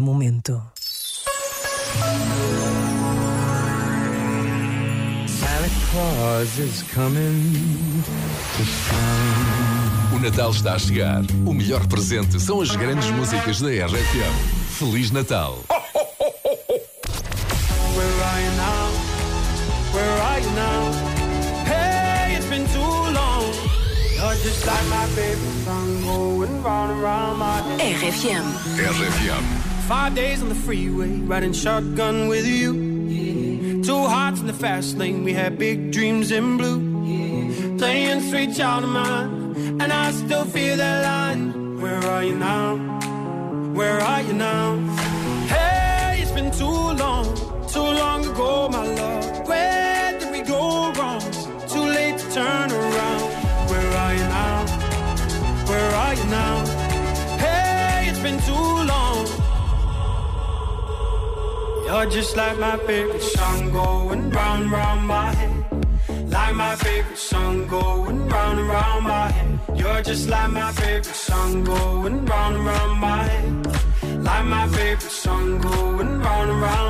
cada momento. O Natal está a chegar. O melhor presente são as grandes músicas da RFM. Feliz Natal. Where are you RFM. RFM. Five days on the freeway, riding shotgun with you. Two hearts in the fast lane, we had big dreams in blue. Playing sweet child of mine, and I still feel that line. Where are you now? Where are you now? Now? Hey, it's been too long. You're just like my favorite song going round, round my head. Like my favorite song going round and round my head. You're just like my favorite song going round and round my head. Like my favorite song going round and round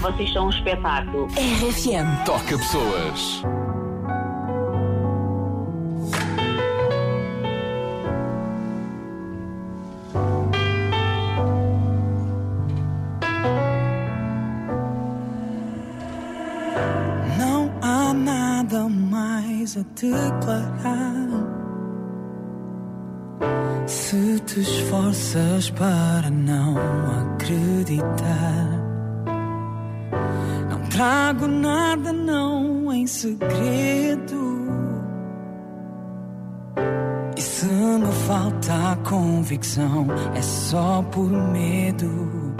Vocês são um espetáculo. RFM. Toca pessoas. Não há nada mais a declarar. Se te esforças para não acreditar, trago nada, não em segredo. E se me falta convicção, é só por medo.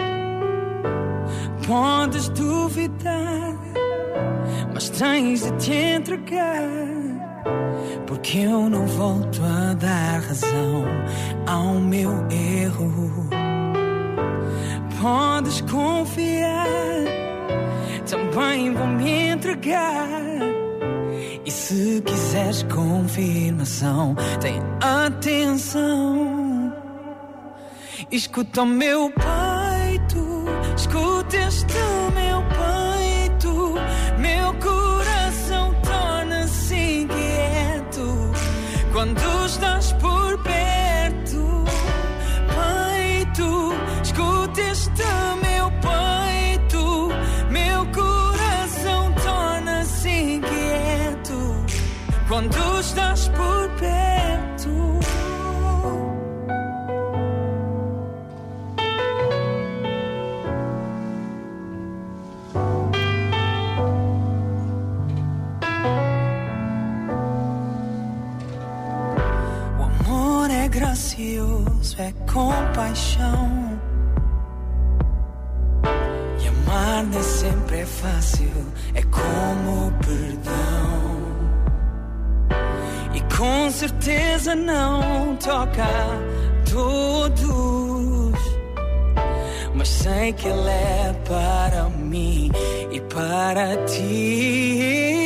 Podes duvidar mas tens de te entregar. Porque eu não volto a dar razão ao meu erro. Podes confiar, também vou me entregar. E se quiseres confirmação, tem atenção. Escuta o meu peito, escuta este quando estás por perto. O amor é gracioso, é compaixão. E amar nem sempre é fácil, é como com certeza não toca a todos. Mas sei que ele é para mim e para ti.